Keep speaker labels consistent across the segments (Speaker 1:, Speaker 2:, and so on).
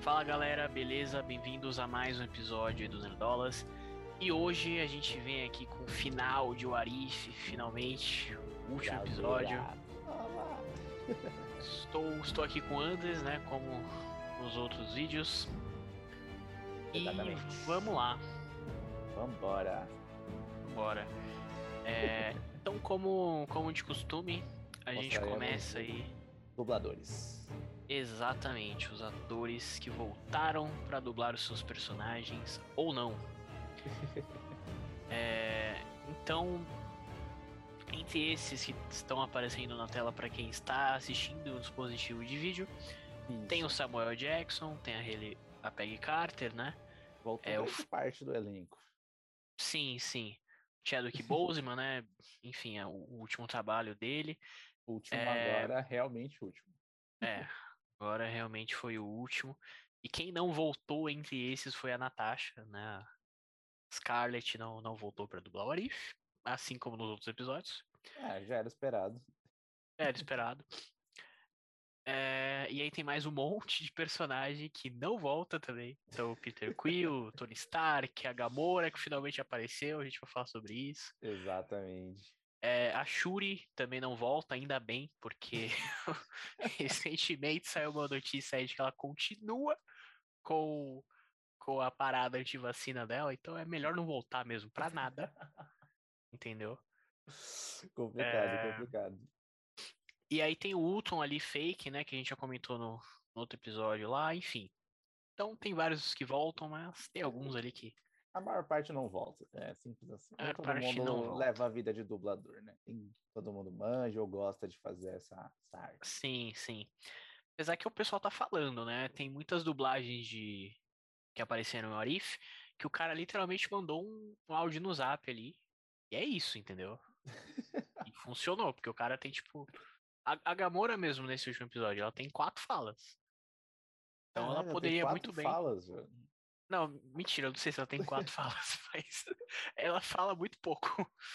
Speaker 1: Fala galera, beleza? Bem-vindos a mais um episódio do Nerdolas. E hoje a gente vem aqui com o final de Warif, finalmente, o último episódio. Estou, estou aqui com o Andres, né? Como nos outros vídeos.
Speaker 2: Exatamente.
Speaker 1: E vamos lá,
Speaker 2: Vambora.
Speaker 1: bora. É, então, como, como de costume, a gente começa aí
Speaker 2: Dubladores.
Speaker 1: Exatamente os atores que voltaram para dublar os seus personagens ou não. É, então, entre esses que estão aparecendo na tela para quem está assistindo o dispositivo de vídeo, tem o
Speaker 2: Isso.
Speaker 1: Samuel Jackson, tem a, Haley, a Peggy Carter, né?
Speaker 2: Voltou
Speaker 1: é, o
Speaker 2: parte do elenco.
Speaker 1: Sim, sim. Chadwick Boseman, né? Enfim, é o último trabalho dele.
Speaker 2: O último
Speaker 1: É.
Speaker 2: agora, realmente o último.
Speaker 1: É, agora realmente foi o último. E quem não voltou entre esses foi a Natasha, né? Scarlett não, não voltou para dublar o Arif, assim como nos outros episódios.
Speaker 2: É, já era esperado.
Speaker 1: Era esperado. É, e aí tem mais um monte de personagem que não volta também. Então, o Peter Quill, o Tony Stark, a Gamora, que finalmente apareceu, a gente vai falar sobre isso.
Speaker 2: Exatamente.
Speaker 1: É, a Shuri também não volta, ainda bem, porque recentemente saiu uma notícia aí de que ela continua com, com a parada antivacina dela, então é melhor não voltar mesmo pra nada. Entendeu?
Speaker 2: complicado,
Speaker 1: É.
Speaker 2: complicado.
Speaker 1: E aí tem o Ultron ali fake, né? Que a gente já comentou no, no outro episódio lá, enfim. Então tem vários que voltam, mas tem alguns ali que.
Speaker 2: A maior parte não volta. É simples assim.
Speaker 1: A
Speaker 2: Nem todo
Speaker 1: parte
Speaker 2: mundo
Speaker 1: não
Speaker 2: leva a vida de dublador, né? Tem- todo mundo manja ou gosta de fazer essa, essa arte.
Speaker 1: Sim, sim. Apesar que o pessoal tá falando, né? Tem muitas dublagens de que apareceram no Arif que o cara literalmente mandou um, um áudio no zap ali. E é isso, entendeu? E funcionou, porque o cara tem, tipo. A, a Gamora mesmo nesse último episódio, ela tem quatro falas. Então ela
Speaker 2: Caralho, tem
Speaker 1: poderia muito bem.
Speaker 2: falas, velho.
Speaker 1: Não, mentira, eu não sei se ela tem quatro falas, mas ela fala muito pouco.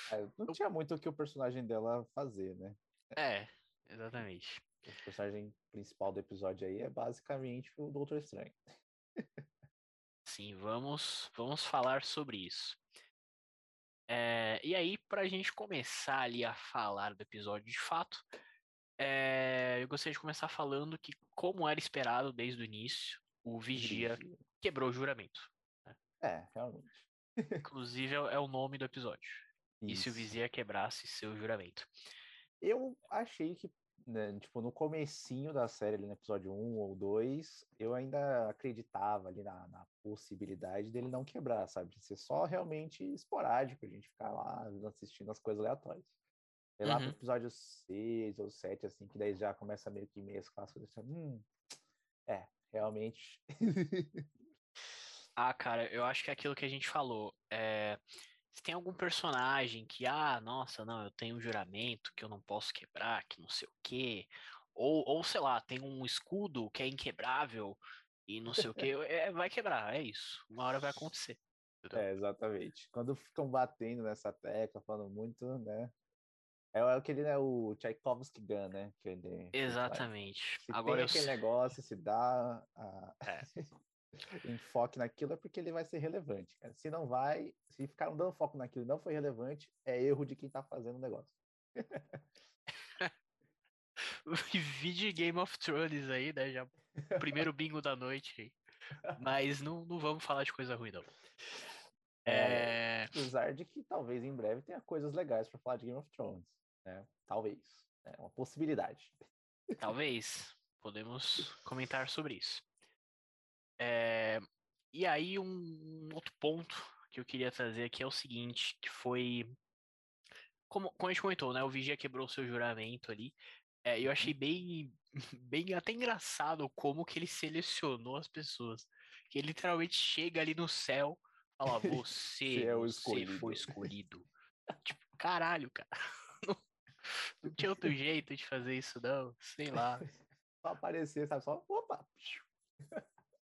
Speaker 2: É, não tinha muito o que o personagem dela fazer, né?
Speaker 1: É, exatamente.
Speaker 2: O personagem principal do episódio aí é basicamente o Doutor Estranho.
Speaker 1: Sim, vamos, vamos falar sobre isso. É, e aí, pra gente começar ali a falar do episódio de fato, é, eu gostaria de começar falando que, como era esperado desde o início, o Vigia
Speaker 2: Vigia.
Speaker 1: Quebrou o juramento.
Speaker 2: É, realmente.
Speaker 1: Inclusive, é é o nome do episódio. E se o
Speaker 2: Isso.
Speaker 1: Vigia quebrasse seu juramento?
Speaker 2: Eu achei que, né, tipo, no comecinho da série, ali no episódio 1 ou 2, eu ainda acreditava ali na, na possibilidade dele não quebrar, sabe? De ser só realmente esporádico, a gente ficar lá assistindo as coisas aleatórias. Sei lá pro
Speaker 1: Uhum.
Speaker 2: episódio 6 ou 7, assim, que daí já começa meio que mesclar as coisas. assim, Hum, é, realmente.
Speaker 1: Ah, cara, eu acho que é aquilo que a gente falou. É, se tem algum personagem que, ah, nossa, não, eu tenho um juramento que eu não posso quebrar, que não sei o quê. Ou, ou sei lá, tem um escudo que é inquebrável e não sei o quê. É, vai quebrar, é isso. Uma hora vai acontecer.
Speaker 2: É, exatamente. Quando ficam batendo nessa tecla, falando muito, né? É o- aquele, né, o Tchaikovsky Gun, né? Que ele, que ele.
Speaker 1: Exatamente.
Speaker 2: Se
Speaker 1: Agora
Speaker 2: tem
Speaker 1: eu
Speaker 2: aquele negócio, se dá a-
Speaker 1: É.
Speaker 2: enfoque naquilo, é porque ele vai ser relevante. cara. Se não vai, se ficaram dando foco naquilo e não foi relevante, é erro de quem tá fazendo o negócio.
Speaker 1: Vídeo Game of Thrones aí, né? Já primeiro bingo da noite aí. Mas não, não vamos falar de coisa ruim, não.
Speaker 2: É,
Speaker 1: É,
Speaker 2: Apesar de que talvez em breve tenha coisas legais pra falar de Game of Thrones, né? Talvez. É uma possibilidade.
Speaker 1: Talvez. Podemos comentar sobre isso. É, e aí, um, outro ponto que eu queria trazer aqui é o seguinte, que foi... Como, como a gente comentou, né? O Vigia quebrou o seu juramento ali. É, eu achei bem, bem até engraçado como que ele selecionou as pessoas. Que ele literalmente chega ali no céu e fala, você,
Speaker 2: é o
Speaker 1: você foi
Speaker 2: escolhido."
Speaker 1: escolhido. tipo, caralho, cara. Não, não tinha outro jeito de fazer isso, não. Sei lá.
Speaker 2: Só aparecer, sabe? Só, opa!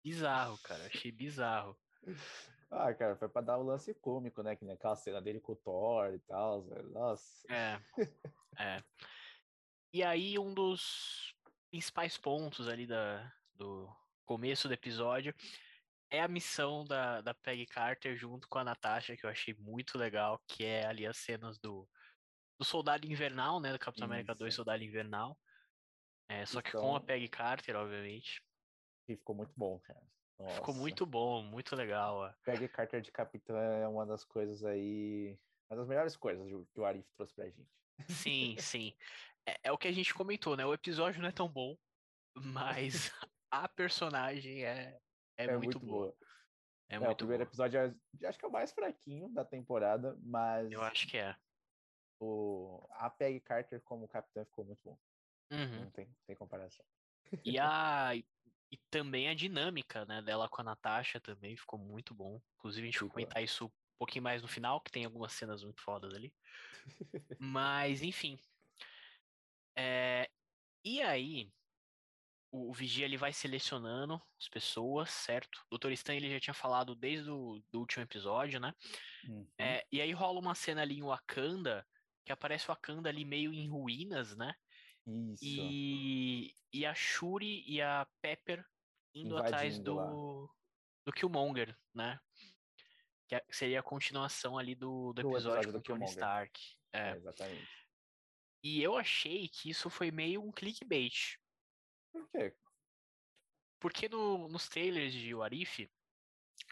Speaker 1: Bizarro, cara. Achei bizarro.
Speaker 2: Ah, cara, foi pra dar o lance cômico, né? Que nem aquela cena dele com o Thor e tal. velho. Nossa.
Speaker 1: É. É. E aí, um dos principais pontos ali da, do, começo do episódio, é a missão da, da Peggy Carter junto com a Natasha, que eu achei muito legal, que é ali as cenas do, do Soldado Invernal, né? Do Capitão América 2
Speaker 2: Isso.
Speaker 1: Soldado Invernal. É, só que com a
Speaker 2: Então-
Speaker 1: Peggy Carter, obviamente.
Speaker 2: E ficou muito bom, cara.
Speaker 1: Ficou
Speaker 2: Nossa.
Speaker 1: muito bom, muito legal. ó.
Speaker 2: Peggy Carter de capitã é uma das coisas aí. Uma das melhores coisas que o Arif trouxe pra gente.
Speaker 1: Sim, sim. É, é o que a gente comentou, né? O episódio não é tão bom, mas a personagem é, é, muito, boa. É
Speaker 2: É, o
Speaker 1: muito
Speaker 2: primeiro
Speaker 1: boa.
Speaker 2: episódio é, acho que é o mais fraquinho da temporada, mas
Speaker 1: Eu acho que é.
Speaker 2: o, a Peggy Carter como capitã ficou muito bom.
Speaker 1: Uhum.
Speaker 2: Não tem, tem comparação.
Speaker 1: E a e, também a dinâmica, né, dela com a Natasha também ficou muito bom. Inclusive a gente vai comentar isso um pouquinho mais no final, que tem algumas cenas muito fodas ali. Mas enfim. É, e aí o, o Vigia ele vai selecionando as pessoas, certo? O Dr. Stan ele já tinha falado desde o do último episódio, né?
Speaker 2: Uhum.
Speaker 1: É, e aí rola uma cena ali em Wakanda, que aparece o Wakanda ali meio em ruínas, né?
Speaker 2: Isso.
Speaker 1: E, e a Shuri e a Pepper indo atrás
Speaker 2: Invadindo lá.
Speaker 1: do, do Killmonger, né? Que é- seria a continuação ali do, do
Speaker 2: Do
Speaker 1: episódio
Speaker 2: episódio do
Speaker 1: o Tony. Stark. É.
Speaker 2: É, exatamente.
Speaker 1: E eu achei que isso foi meio um clickbait.
Speaker 2: Por quê?
Speaker 1: Porque no, nos trailers de Warif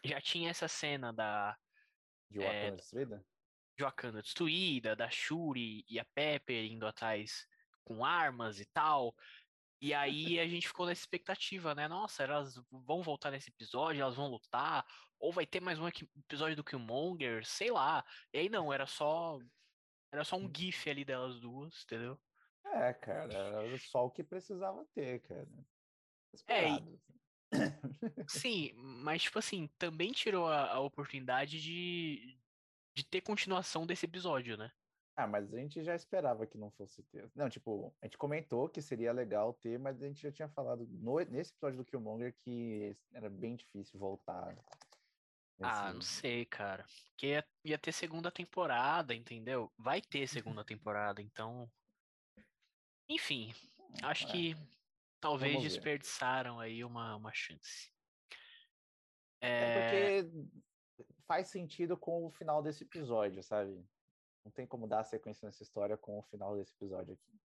Speaker 1: já tinha essa cena da
Speaker 2: De
Speaker 1: É,
Speaker 2: Wakanda destruída?
Speaker 1: de Wakanda destruída, da Shuri e a Pepper indo atrás com armas e tal. E aí a gente ficou nessa expectativa, né? Nossa, elas vão voltar nesse episódio, elas vão lutar, ou vai ter mais um episódio do Killmonger, sei lá. E aí não, era só era só um gif ali delas duas, entendeu?
Speaker 2: É, cara, era só o que precisava ter, cara.
Speaker 1: É, e-
Speaker 2: Esperado. assim.
Speaker 1: Sim, mas tipo assim, também tirou a, a oportunidade de, de ter continuação desse episódio, né?
Speaker 2: Ah, mas a gente já esperava que não fosse ter. Não, tipo, a gente comentou que seria legal ter, mas a gente já tinha falado no- nesse episódio do Killmonger que era bem difícil voltar.
Speaker 1: Ah, não sei, cara. Porque ia, ia ter segunda temporada, entendeu? Vai ter segunda temporada, então. Enfim, acho
Speaker 2: é,
Speaker 1: que talvez desperdiçaram aí uma, uma chance.
Speaker 2: É
Speaker 1: É,
Speaker 2: porque faz sentido com o final desse episódio, sabe? Não tem como dar sequência nessa história com o final desse episódio aqui.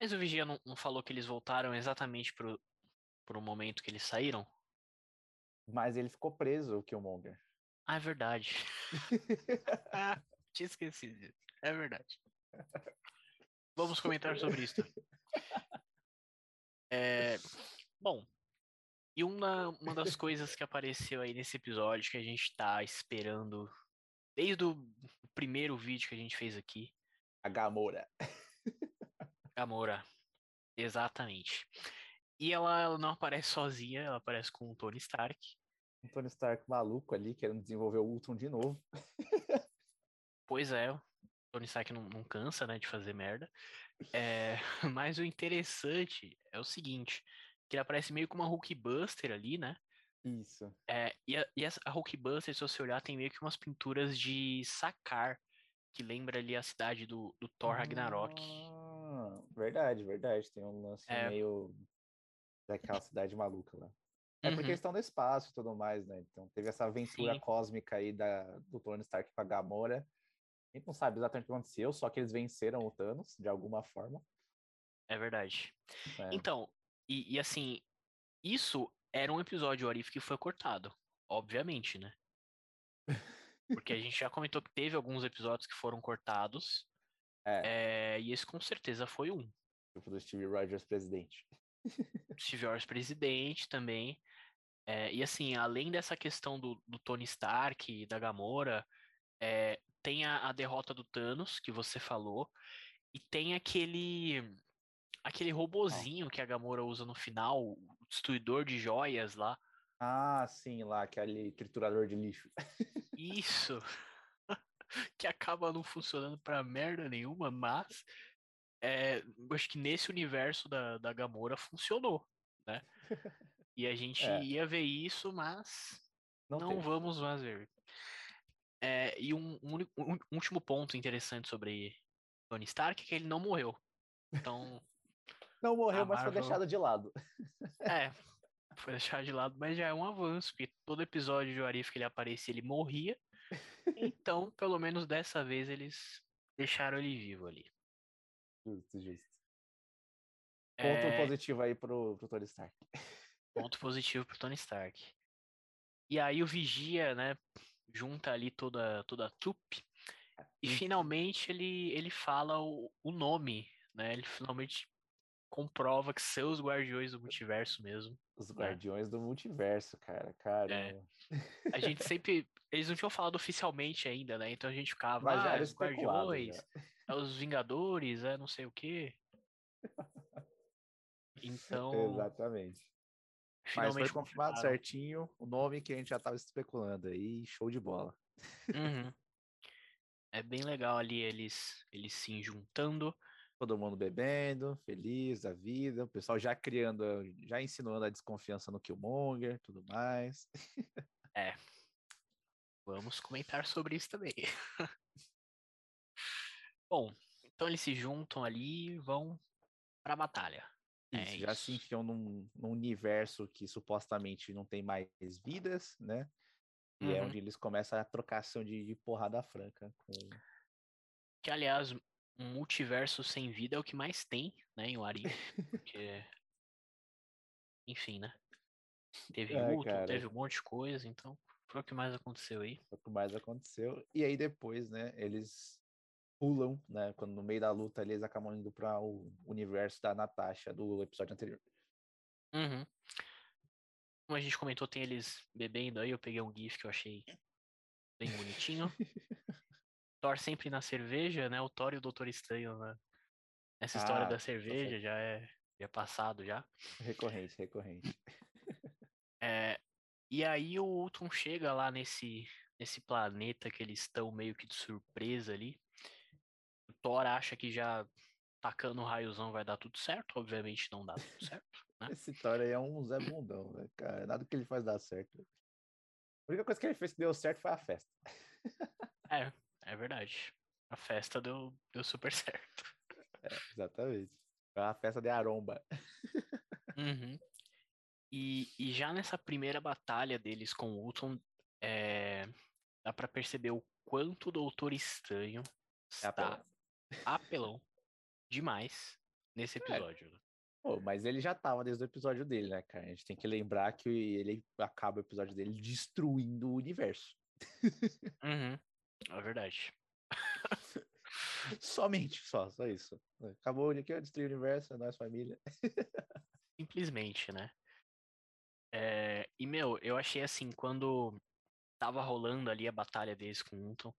Speaker 1: Mas o Vigia não, não falou que eles voltaram exatamente pro, pro momento que eles saíram?
Speaker 2: Mas ele ficou preso, o Killmonger.
Speaker 1: Ah, é verdade. Ah, tinha esquecido disso. É verdade. Vamos comentar sobre isso. É, bom, e uma, uma das coisas que apareceu aí nesse episódio que a gente tá esperando desde o primeiro vídeo que a gente fez aqui,
Speaker 2: A Gamora.
Speaker 1: Gamora. Exatamente. E ela, ela não aparece sozinha, ela aparece com o Tony Stark.
Speaker 2: Um Tony Stark maluco ali, querendo desenvolver o Ultron de novo.
Speaker 1: Pois é, o Tony Stark não, não cansa, né, de fazer merda. É, mas o interessante é o seguinte, que ele aparece meio com uma Hulkbuster ali, né?
Speaker 2: Isso.
Speaker 1: É, e a, e essa- a Hulkbuster, se você olhar, tem meio que umas pinturas de Sakar, que lembra ali a cidade do, do Thor Ragnarok.
Speaker 2: Ah, verdade, verdade. Tem um lance
Speaker 1: É.
Speaker 2: meio daquela cidade maluca lá. É porque
Speaker 1: Uhum,
Speaker 2: eles estão no espaço e tudo mais, né? Então teve essa aventura
Speaker 1: Sim.
Speaker 2: cósmica aí da, do Tony Stark com a Gamora. A gente não sabe exatamente o que aconteceu, só que eles venceram o Thanos de alguma forma.
Speaker 1: é verdade.
Speaker 2: né?
Speaker 1: Então, e, e assim, isso era um episódio Arif que foi cortado, obviamente, né? Porque a gente já comentou que teve alguns episódios que foram cortados,
Speaker 2: É,
Speaker 1: é, e esse com certeza foi um.
Speaker 2: tipo do Steve Rogers presidente.
Speaker 1: Steve Rogers presidente também. É, e assim, além dessa questão do, do Tony Stark e da Gamora, é, tem a, a derrota do Thanos, que você falou, e tem aquele aquele robozinho que a Gamora usa no final, o destruidor de joias lá.
Speaker 2: Ah, sim, lá, aquele triturador de lixo.
Speaker 1: Isso! que acaba não funcionando pra merda nenhuma, mas é, acho que nesse universo da, da Gamora funcionou, né? E a gente
Speaker 2: É.
Speaker 1: ia ver isso, mas
Speaker 2: Não,
Speaker 1: não vamos mais ver. É, e um, um um último ponto interessante sobre Tony Stark é que ele não morreu. Então,
Speaker 2: Não morreu,
Speaker 1: A
Speaker 2: mas foi
Speaker 1: Marvel-
Speaker 2: deixado de lado.
Speaker 1: É, foi deixado de lado, mas já é um avanço, porque todo episódio de Arif que ele aparecia, ele morria. Então, pelo menos dessa vez, eles deixaram ele vivo ali.
Speaker 2: Justo, justo. Ponto
Speaker 1: É,
Speaker 2: positivo aí pro, pro Tony Stark.
Speaker 1: ponto positivo pro Tony Stark. E aí o Vigia, né, junta ali toda, toda a trupe. E
Speaker 2: Uhum.
Speaker 1: finalmente ele, ele fala o, o nome, né? Ele finalmente comprova que são os Guardiões do Multiverso mesmo.
Speaker 2: Os
Speaker 1: É.
Speaker 2: Guardiões do Multiverso, cara. Caramba.
Speaker 1: A gente sempre. Eles não tinham falado oficialmente ainda, né? Então a gente ficava.
Speaker 2: Mas
Speaker 1: ah, os Guardiões, é os Vingadores, é não sei o quê. Então,
Speaker 2: Exatamente. Mas
Speaker 1: finalmente
Speaker 2: foi confirmado certinho o nome que a gente já tava especulando aí. Show de bola.
Speaker 1: Uhum. É bem legal ali eles, eles se juntando.
Speaker 2: Todo mundo bebendo, feliz da vida, o pessoal já criando, já insinuando a desconfiança no Killmonger, tudo mais.
Speaker 1: Vamos comentar sobre isso também. Bom, então eles se juntam ali e vão pra batalha. É
Speaker 2: Isso, já se
Speaker 1: isso.
Speaker 2: enfiam num, num universo que supostamente não tem mais vidas, né? E é
Speaker 1: Uhum.
Speaker 2: onde eles começam a trocação de, de porrada franca. Com...
Speaker 1: Que, aliás, um multiverso sem vida é o que mais tem, né, em Warif. Porque. Enfim, né? Teve
Speaker 2: Ai,
Speaker 1: luto,
Speaker 2: cara.
Speaker 1: teve um monte de coisa, então foi o que mais aconteceu aí.
Speaker 2: Foi o que mais aconteceu. E aí depois, né, eles pulam, né? Quando no meio da luta eles acabam indo para o universo da Natasha do episódio anterior.
Speaker 1: Uhum. Como a gente comentou, tem eles bebendo aí, eu peguei um GIF que eu achei bem bonitinho. Thor sempre na cerveja, né? O Thor e o Doutor Estranho né? Nessa história
Speaker 2: Ah,
Speaker 1: da
Speaker 2: tá
Speaker 1: cerveja já é, já é passado já.
Speaker 2: Recorrente, recorrente.
Speaker 1: É, e aí o Ultron chega lá nesse, nesse planeta que eles estão meio que de surpresa ali. O Thor acha que já tacando o raiozão vai dar tudo certo. Obviamente não dá tudo certo. né?
Speaker 2: Esse Thor aí é um Zé Bundão, né, cara? Nada que ele faz dar certo. A única coisa que ele fez que deu certo foi a festa.
Speaker 1: É, é verdade. A festa deu, deu super certo.
Speaker 2: Exatamente. Foi a festa de Aromba.
Speaker 1: Uhum. E, e já nessa primeira batalha deles com o Ultron, é, dá pra perceber o quanto o Doutor Estranho
Speaker 2: É
Speaker 1: está
Speaker 2: apelão.
Speaker 1: apelão demais nesse episódio. né?
Speaker 2: Pô, mas ele já tava desde o episódio dele, né, cara? A gente tem que lembrar que ele acaba o episódio dele destruindo o universo.
Speaker 1: Uhum. É verdade.
Speaker 2: Somente, só, só isso. Acabou ele aqui, ó, destruiu o universo, é nóis, família.
Speaker 1: Simplesmente, né? É, e, meu, eu achei assim, quando tava rolando ali a batalha deles com o Ultron,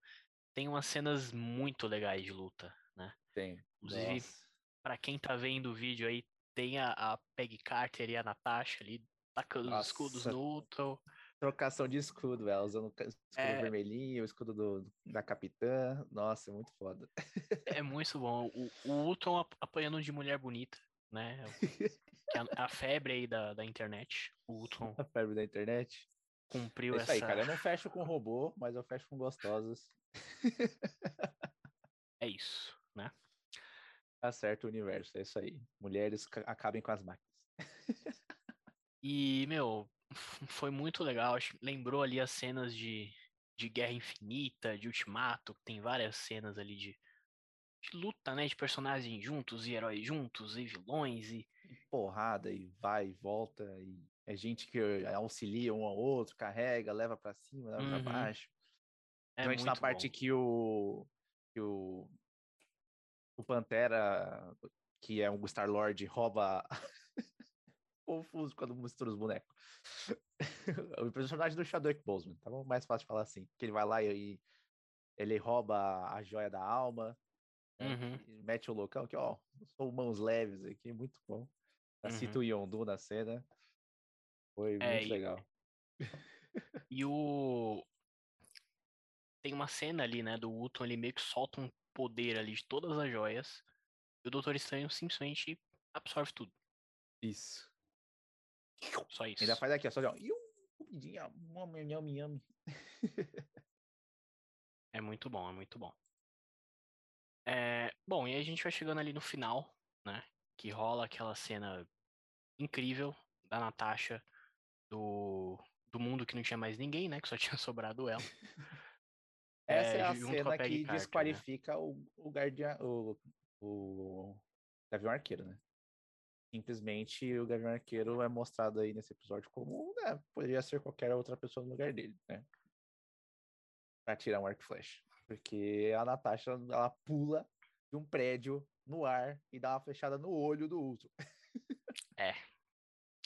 Speaker 1: tem umas cenas muito legais de luta, né?
Speaker 2: Tem.
Speaker 1: Inclusive,
Speaker 2: Nossa.
Speaker 1: Pra quem tá vendo o vídeo aí, tem a, a Peggy Carter e a Natasha ali tacando os escudos
Speaker 2: Nossa.
Speaker 1: no Ultron.
Speaker 2: Trocação de escudo, ela usando o escudo
Speaker 1: É.
Speaker 2: vermelhinho, o escudo do, da capitã. Nossa, é muito foda.
Speaker 1: É muito bom. O, o Ultron ap- apanhando de mulher bonita, né? É a, a febre aí da, da internet. O Ultron
Speaker 2: A febre da internet.
Speaker 1: cumpriu
Speaker 2: É isso
Speaker 1: essa.
Speaker 2: aí, cara. Eu não fecho com robô, mas eu fecho com gostosas.
Speaker 1: É isso, né?
Speaker 2: Tá certo o universo, é isso aí. Mulheres ca- acabem com as máquinas.
Speaker 1: E, meu, foi muito legal. Acho lembrou ali as cenas de, de Guerra Infinita, de Ultimato, tem várias cenas ali de, de luta, né? De personagens juntos e heróis juntos e vilões e.
Speaker 2: E porrada, e vai e volta, e é gente que auxilia um ao outro, carrega, leva pra cima, leva
Speaker 1: Uhum.
Speaker 2: pra baixo.
Speaker 1: É
Speaker 2: Principalmente na parte
Speaker 1: bom.
Speaker 2: que o, que o o Pantera, que é um Star-Lord, rouba confuso quando mistura os bonecos. o personagem do Chadwick Boseman, tá bom? Mais fácil de falar assim, que ele vai lá e ele rouba a joia da alma, né?
Speaker 1: Uhum.
Speaker 2: E mete o loucão que, ó, sou mãos leves aqui, muito bom.
Speaker 1: Uhum.
Speaker 2: Cita o Yondu na cena. Foi
Speaker 1: É,
Speaker 2: muito
Speaker 1: e-
Speaker 2: legal.
Speaker 1: E o. Tem uma cena ali, né, do Ultron, ele meio que solta um poder ali de todas as joias. E o Doutor Estranho simplesmente absorve tudo.
Speaker 2: Isso.
Speaker 1: Só isso.
Speaker 2: Ainda faz aqui, ó, só ó, comidinha, yum, yum.
Speaker 1: É muito bom, é muito bom. É, bom, e a gente vai chegando ali no final, né? que rola aquela cena incrível da Natasha do, do mundo que não tinha mais ninguém, né? Que só tinha sobrado ela.
Speaker 2: Essa é, é a cena que Carter, né? desqualifica né? o, o Guardião, o, o Gavião Arqueiro, né? Simplesmente o Gavião Arqueiro é mostrado aí nesse episódio como, né, poderia ser qualquer outra pessoa no lugar dele, né? Pra tirar um arco flash. Porque a Natasha, ela pula de um prédio no ar e dá uma flechada no olho do Ultron.
Speaker 1: É.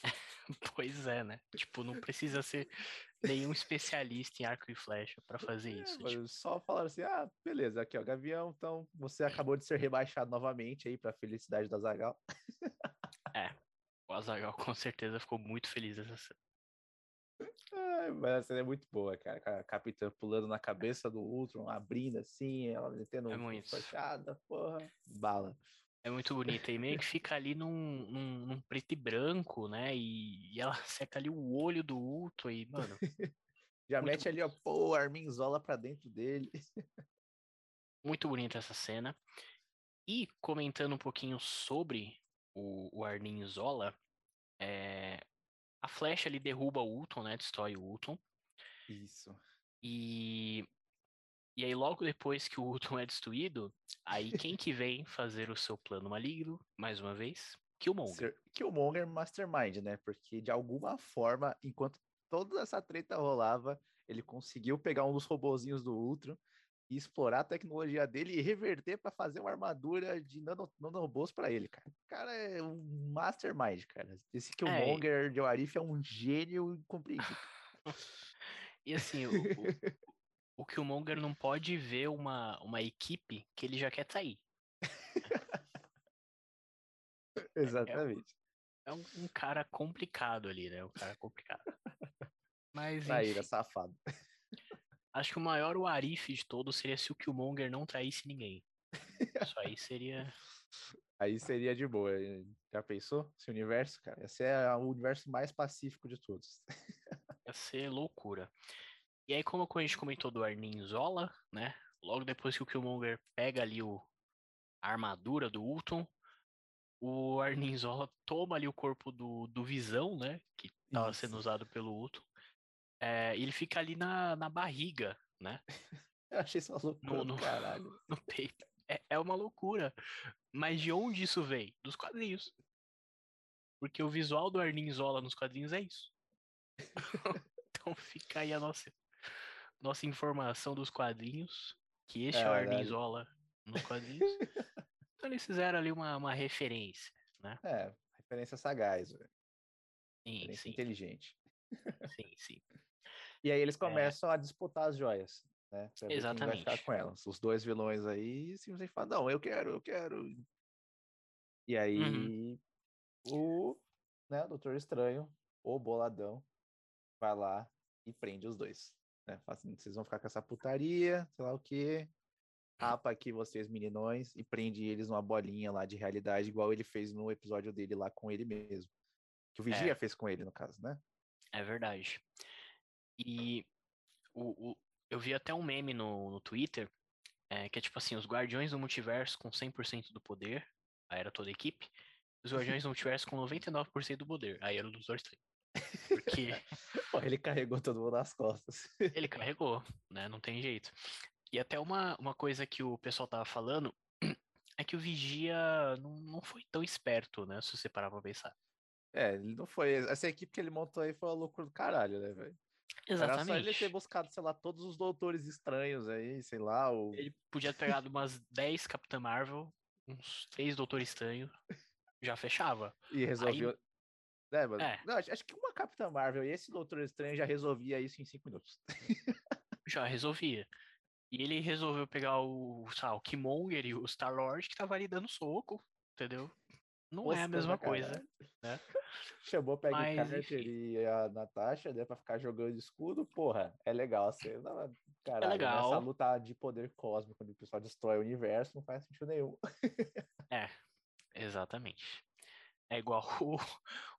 Speaker 1: pois é, né? Tipo, não precisa ser nenhum especialista em arco e flecha para fazer é, isso. Tipo...
Speaker 2: Só falaram assim: ah, beleza, aqui ó, Gavião, então você acabou de ser rebaixado novamente aí pra felicidade da Zagal.
Speaker 1: O Azagal com certeza ficou muito feliz dessa cena.
Speaker 2: Mas a cena é muito boa, cara. A Capitã pulando na cabeça do Ultron, abrindo assim, ela metendo
Speaker 1: é muito.
Speaker 2: fechada, porra, bala.
Speaker 1: É muito bonita. E meio que fica ali num, num, num preto e branco, né? E, e, ela seca ali o olho do Ultron e, mano.
Speaker 2: Já muito... mete ali, ó, pô, Arminzola pra dentro dele.
Speaker 1: muito bonita essa cena. E comentando um pouquinho sobre o, o Arnim Zola, é, a flecha ele derruba o Ulton, né? Destrói o Ulton.
Speaker 2: Isso.
Speaker 1: E, e aí, logo depois que o Ulton é destruído, aí quem que vem fazer o seu plano maligno, mais uma vez? Killmonger.
Speaker 2: Killmonger Mastermind, né? Porque de alguma forma, enquanto toda essa treta rolava, ele conseguiu pegar um dos robozinhos do Ultron e explorar a tecnologia dele e reverter para fazer uma armadura de nano, nanobos para ele, cara. O cara é um mastermind, cara. Esse que o é, de Arif é um gênio incompreendido.
Speaker 1: e assim, o, o, o Killmonger não pode ver uma, uma equipe que ele já quer sair.
Speaker 2: Exatamente.
Speaker 1: É, um, é um, um, cara complicado ali, né? Um cara complicado. Mas.
Speaker 2: Traíra, safado.
Speaker 1: Acho que o maior o de todos seria se o Killmonger não traísse ninguém. Isso aí seria.
Speaker 2: Aí seria de boa. Já pensou? Esse universo, cara? Esse é o universo mais pacífico de todos.
Speaker 1: Ia ser loucura. E aí, como a gente comentou do Arnim Zola, né? Logo depois que o Killmonger pega ali o, a armadura do Ultron, o Arnim Zola toma ali o corpo do, do Visão, né? Que estava sendo usado pelo Ultron. É, ele fica ali na, na barriga, né?
Speaker 2: Eu achei isso uma loucura, no, no, caralho.
Speaker 1: No peito. É, é uma loucura. Mas de onde isso vem? Dos quadrinhos. Porque o visual do Arninzola nos quadrinhos é isso. então fica aí a nossa, nossa informação dos quadrinhos. Que este é, é o Arninzola nos quadrinhos. então eles fizeram ali uma, uma referência, né?
Speaker 2: É, referência sagaz, velho.
Speaker 1: Sim,
Speaker 2: sim. inteligente.
Speaker 1: Sim, sim.
Speaker 2: E aí eles é. começam é. a disputar as joias, né?
Speaker 1: Exatamente.
Speaker 2: vai ficar com elas. Os dois vilões aí simplesmente falam, não, eu quero, eu quero. E aí uhum. o né, Doutor Estranho, o Boladão, vai lá e prende os dois. Né? Assim, vocês vão ficar com essa putaria, sei lá o quê. Rapa aqui vocês, meninões, e prende eles numa bolinha lá de realidade, igual ele fez no episódio dele lá com ele mesmo. Que o Vigia é. fez com ele, no caso, né?
Speaker 1: É verdade. E o, o, eu vi até um meme no, no Twitter, é, que é tipo assim, os Guardiões do Multiverso com 100% do poder, aí era toda a equipe, os Guardiões do Multiverso com 99% do poder, aí era o Doutor Estranho. Porque...
Speaker 2: Pô, ele carregou todo mundo nas costas.
Speaker 1: ele carregou, né, não tem jeito. E até uma, uma coisa que o pessoal tava falando é que o Vigia não, não foi tão esperto, né, se você parar pra pensar.
Speaker 2: É, ele não foi. Essa equipe que ele montou aí foi uma loucura do caralho, né, velho?
Speaker 1: Exatamente. Era só
Speaker 2: ele ter buscado, sei lá, todos os doutores estranhos aí, sei lá. O...
Speaker 1: Ele podia ter pegado umas 10 Capitã Marvel, uns 3 Doutores Estranhos, já fechava.
Speaker 2: E resolveu. Aí... É, mas... é. Não, acho que uma Capitã Marvel e esse Doutor Estranho já resolvia isso em 5 minutos.
Speaker 1: já resolvia. E ele resolveu pegar o, sabe, o Killmonger e o Star-Lord que tava ali dando soco, entendeu? Não Nossa, é a mesma coisa, né?
Speaker 2: Chamou Peggy Mas, Carter e a Natasha, né, pra ficar jogando escudo, porra, é legal a cena, caralho, é legal. essa luta de poder cósmico, onde o pessoal destrói o universo, não faz sentido nenhum.
Speaker 1: é, exatamente. É igual o,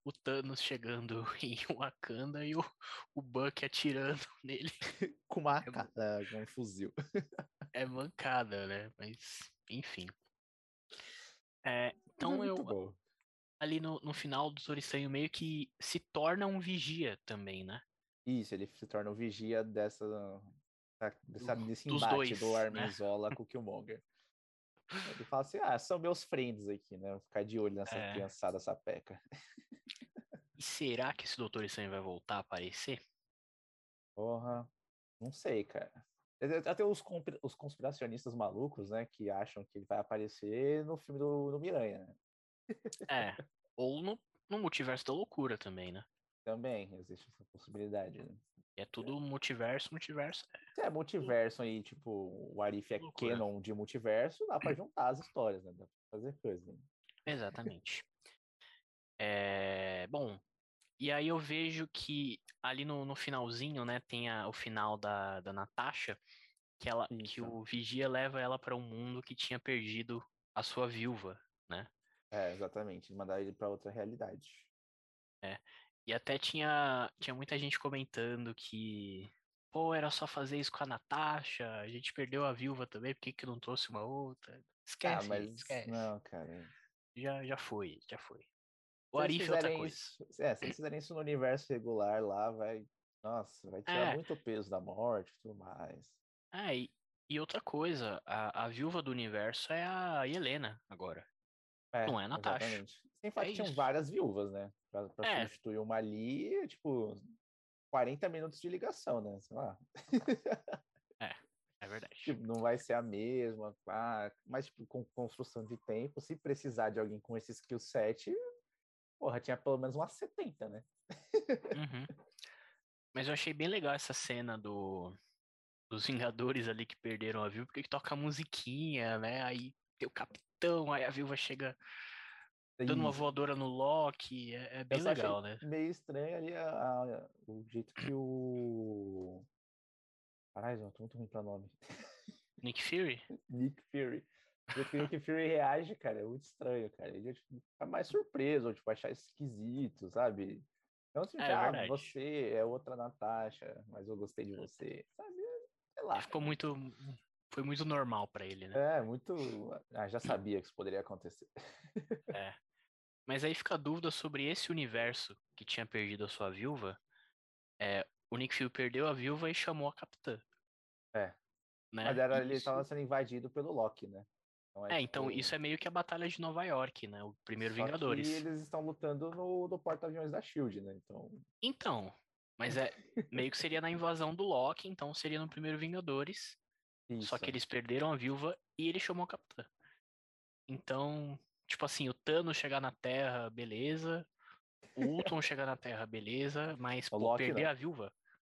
Speaker 1: o Thanos chegando em Wakanda e o, o Buck atirando nele.
Speaker 2: com uma é, com um fuzil.
Speaker 1: é mancada, né? Mas, enfim. É, então é eu, ali no, no final do Doutor Estranho meio que se torna um vigia também, né?
Speaker 2: Isso, ele se torna o vigia dessa, dessa
Speaker 1: Do-
Speaker 2: desse embate
Speaker 1: dois,
Speaker 2: do
Speaker 1: né?
Speaker 2: Arminzola com o Killmonger. Ele fala assim, ah, são meus friends aqui, né? Vou ficar de olho nessa
Speaker 1: É.
Speaker 2: criançada sapeca.
Speaker 1: E será que esse Doutor Estranho vai voltar a aparecer?
Speaker 2: Porra, não sei, cara. Até os, os conspiracionistas malucos, né, que acham que ele vai aparecer no filme do, do Miranha, né?
Speaker 1: É. Ou no, no multiverso da loucura também, né?
Speaker 2: Também existe essa possibilidade, né?
Speaker 1: É tudo multiverso, multiverso.
Speaker 2: Se é multiverso aí, tipo, o Arif é
Speaker 1: Loucura.
Speaker 2: canon de multiverso, dá pra juntar as histórias, né? Dá pra fazer coisa. né?
Speaker 1: Exatamente. É, bom, e aí eu vejo que ali no, no finalzinho, né, tem a- o final da, da Natasha, que, ela, que o Vigia leva ela para um mundo que tinha perdido a sua viúva, né?
Speaker 2: É, exatamente. Mandar ele pra outra realidade.
Speaker 1: E até tinha, tinha muita gente comentando que, pô, era só fazer isso com a Natasha, a gente perdeu a viúva também, por que, que não trouxe uma outra? Esquece,
Speaker 2: ah, mas
Speaker 1: esquece.
Speaker 2: não, cara.
Speaker 1: Já, já foi, já foi. O Arif é outra coisa.
Speaker 2: Isso, é, se eles fizerem isso no universo regular lá, vai. Nossa, vai tirar
Speaker 1: É.
Speaker 2: muito peso da morte e tudo mais.
Speaker 1: É, e, e outra coisa, a, a viúva do universo é a Helena agora.
Speaker 2: É,
Speaker 1: Não é a Natasha.
Speaker 2: Exatamente. Sem
Speaker 1: É
Speaker 2: tinham
Speaker 1: isso.
Speaker 2: várias viúvas, né? Pra, pra
Speaker 1: É.
Speaker 2: substituir uma ali, é, tipo, 40 minutos de ligação, né? Sei lá.
Speaker 1: É verdade.
Speaker 2: Tipo, não vai ser a mesma, mas tipo, com construção de tempo, se precisar de alguém com esse skill set, porra, tinha pelo menos umas 70, né?
Speaker 1: Uhum. Mas eu achei bem legal essa cena do dos Vingadores ali que perderam a viúva, porque toca a musiquinha, né? Aí tem o capitão, aí a viúva chega dando uma voadora no Loki, é, é bem
Speaker 2: Eu
Speaker 1: legal, né?
Speaker 2: Meio estranho ali a- a- o jeito que o. Caralho, eu tô muito ruim pra nome.
Speaker 1: Nick Fury?
Speaker 2: Nick Fury. O jeito que Fury reage, cara, é muito estranho, cara. Ele ia, tipo, ficar mais surpreso, ou tipo, achar esquisito, sabe? Não tipo,
Speaker 1: É,
Speaker 2: ah, você é outra Natasha, mas eu gostei de você, sabe? Sei lá.
Speaker 1: Ficou muito. Foi muito normal pra ele, né?
Speaker 2: É, muito. Ah, já sabia que isso poderia acontecer.
Speaker 1: É. Mas aí fica a dúvida sobre esse universo que tinha perdido a sua viúva. É, o Nick Fury perdeu a viúva e chamou a capitã.
Speaker 2: É.
Speaker 1: Né?
Speaker 2: Mas era, ele estava sendo invadido pelo Loki, né? Então,
Speaker 1: É, então
Speaker 2: tipo,
Speaker 1: isso é meio que a Batalha de Nova York, né? O primeiro
Speaker 2: só
Speaker 1: Vingadores.
Speaker 2: eles estão lutando no, no porta-aviões da Shield, né? Então.
Speaker 1: Então, mas é meio que seria na invasão do Loki, então seria no primeiro Vingadores. Só que
Speaker 2: isso.
Speaker 1: eles perderam a viúva e ele chamou a capitã. Então, tipo assim, o Thanos chegar na Terra, beleza. O Ultron chegar na Terra, beleza. Mas pô,
Speaker 2: Loki
Speaker 1: perder
Speaker 2: não.
Speaker 1: a viúva.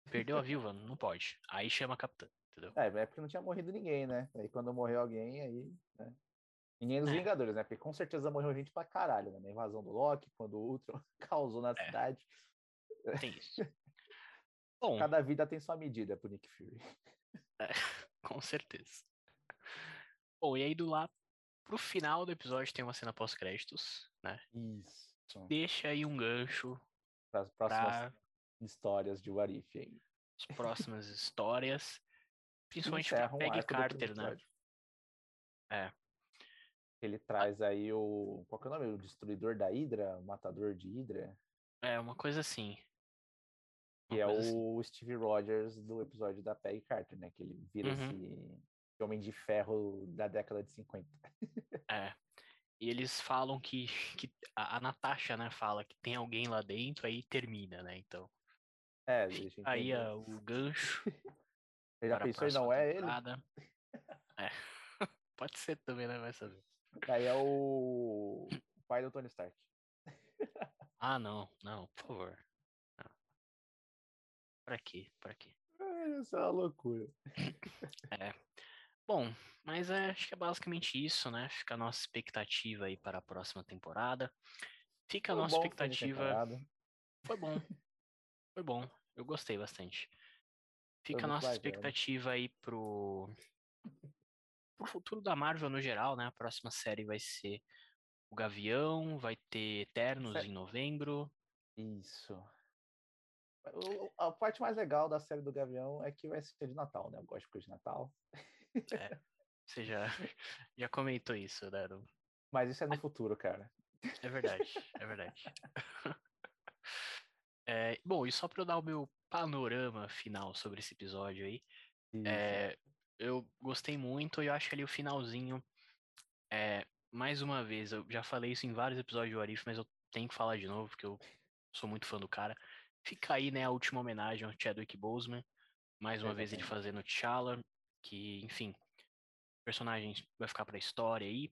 Speaker 1: Perdeu a viúva, não pode. Aí chama a capitã, entendeu?
Speaker 2: É, é porque não tinha morrido ninguém, né? Aí quando morreu alguém, aí. Né? Ninguém dos
Speaker 1: É.
Speaker 2: Vingadores, né? Porque com certeza morreu gente pra caralho, né? Na invasão do Loki, quando o Ultron causou na
Speaker 1: É.
Speaker 2: cidade.
Speaker 1: Tem isso. Bom,
Speaker 2: Cada vida tem sua medida pro Nick Fury.
Speaker 1: com certeza. Bom, e aí do lá pro final do episódio tem uma cena pós-créditos, né?
Speaker 2: Isso.
Speaker 1: Deixa aí um gancho
Speaker 2: Para as próximas
Speaker 1: para
Speaker 2: histórias de Warif aí.
Speaker 1: as próximas histórias. Principalmente pra
Speaker 2: um
Speaker 1: Peggy
Speaker 2: do
Speaker 1: Carter, né? É.
Speaker 2: Ele traz aí o. Qual que é o nome? O Destruidor da Hydra? O Matador de Hydra?
Speaker 1: É, uma coisa assim.
Speaker 2: Que
Speaker 1: Uma
Speaker 2: é
Speaker 1: coisa assim.
Speaker 2: o Steve Rogers do episódio da Peggy Carter, né? Que ele vira
Speaker 1: Uhum.
Speaker 2: esse, homem de ferro da década de 50.
Speaker 1: É. E eles falam que, que a, a Natasha, né, fala que tem alguém lá dentro, aí termina, né? Então,
Speaker 2: É,
Speaker 1: aí a- o gancho.
Speaker 2: Ele já pensou e não é ele?
Speaker 1: É. Pode ser também, né? Vai saber.
Speaker 2: Aí é o... o pai do Tony Stark.
Speaker 1: Ah, não, não, por favor. Não. Pra quê? Pra quê?
Speaker 2: Isso é uma loucura.
Speaker 1: Bom, mas é, acho que é basicamente isso, né? Fica a nossa expectativa aí para a próxima temporada. Fica a
Speaker 2: Foi um
Speaker 1: nossa expectativa. Foi bom. Foi bom. Eu gostei bastante. Fica a nossa
Speaker 2: bacana.
Speaker 1: expectativa aí pro pro futuro da Marvel no geral, né? A próxima série vai ser o Gavião, vai ter Eternos em novembro.
Speaker 2: Isso. O- a parte mais legal da série do Gavião é que vai ser de Natal, né? Eu gosto de Natal.
Speaker 1: Você já, já comentou isso, né?
Speaker 2: Mas isso é no futuro, cara.
Speaker 1: É verdade, é verdade. É, bom, e só para eu dar o meu panorama final sobre esse episódio aí, é, eu gostei muito e eu acho que ali o finalzinho, é, mais uma vez, eu já falei isso em vários episódios do Arif, mas eu tenho que falar de novo, porque eu sou muito fã do cara. Fica aí, né, a última homenagem ao Chadwick Boseman, mais uma vez ele fazendo T'Challa, que, enfim, personagem vai ficar pra história aí.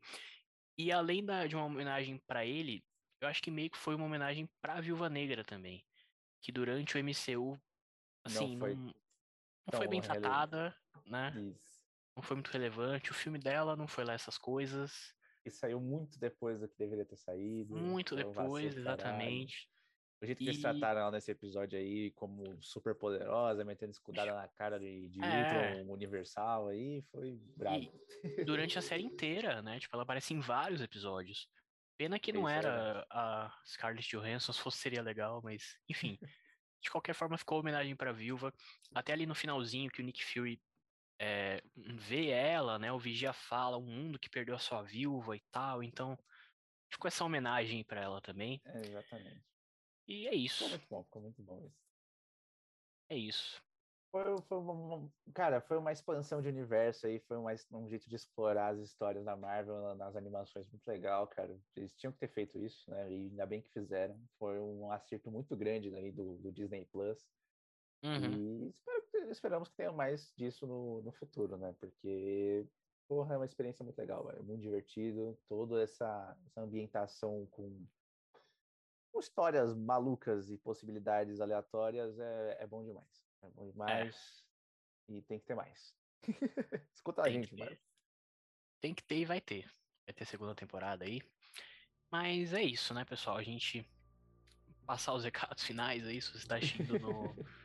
Speaker 1: E além da, de uma homenagem para ele, eu acho que meio que foi uma homenagem pra Viúva Negra também. Que durante o MCU, assim, não foi, não, não foi bem tratada, né? Isso. Não foi muito relevante. O filme dela não foi lá essas coisas.
Speaker 2: E saiu muito depois do que deveria ter saído.
Speaker 1: Muito depois, exatamente.
Speaker 2: O jeito que e... eles trataram ela nesse episódio aí como super poderosa, metendo escudada na cara de, de é. Ultron Universal aí, foi brabo.
Speaker 1: E durante a série inteira, né? Tipo, ela aparece em vários episódios. Pena que não era a Scarlett Johansson, se fosse seria legal, mas enfim. de qualquer forma, ficou homenagem pra viúva. Até ali no finalzinho que o Nick Fury é, vê ela, né? O Vigia fala, um mundo que perdeu a sua viúva e tal. Então, ficou essa homenagem para ela também.
Speaker 2: É, exatamente.
Speaker 1: E é isso.
Speaker 2: Ficou muito bom, ficou muito bom isso.
Speaker 1: É isso.
Speaker 2: Foi, foi uma, cara, foi uma expansão de universo aí, foi uma, um jeito de explorar as histórias da Marvel nas animações muito legal, cara. Eles tinham que ter feito isso, né? E ainda bem que fizeram. Foi um acerto muito grande aí do, do Disney Plus. Uhum. E espero, esperamos que tenha mais disso no, no futuro, né? Porque, porra, é uma experiência muito legal, é muito divertido. Toda essa, essa ambientação com com histórias malucas e possibilidades aleatórias é, é bom demais. É bom é. demais é. e tem que ter mais. Escuta tem a gente, mano.
Speaker 1: Tem que ter e vai ter. Vai ter segunda temporada aí. Mas é isso, né, pessoal? A gente passar os recados finais aí, se você está assistindo no,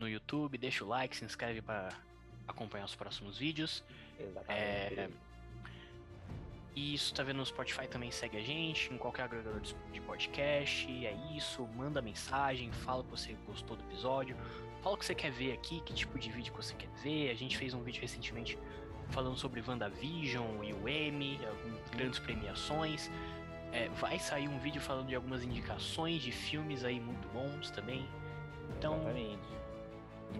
Speaker 1: no YouTube, deixa o like, se inscreve para acompanhar os próximos vídeos. Exatamente. É, e isso tá vendo no Spotify também segue a gente, em qualquer agregador de podcast. É isso, manda mensagem, fala que você gostou do episódio, fala o que você quer ver aqui, que tipo de vídeo que você quer ver. A gente fez um vídeo recentemente falando sobre WandaVision e o Emmy, grandes premiações. É, vai sair um vídeo falando de algumas indicações de filmes aí muito bons também. Então,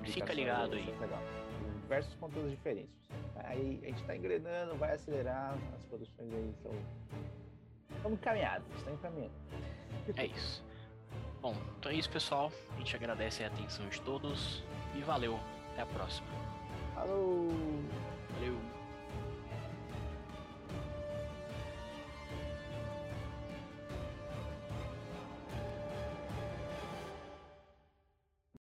Speaker 1: fica ligado aí. Legal.
Speaker 2: Diversos conteúdos diferentes. Aí a gente está engrenando, vai acelerar, as produções aí estão. Estamos encaminhados, estão encaminhando.
Speaker 1: É isso. Bom, então é isso, pessoal. A gente agradece a atenção de todos e valeu. Até a próxima.
Speaker 2: Falou!
Speaker 1: Valeu!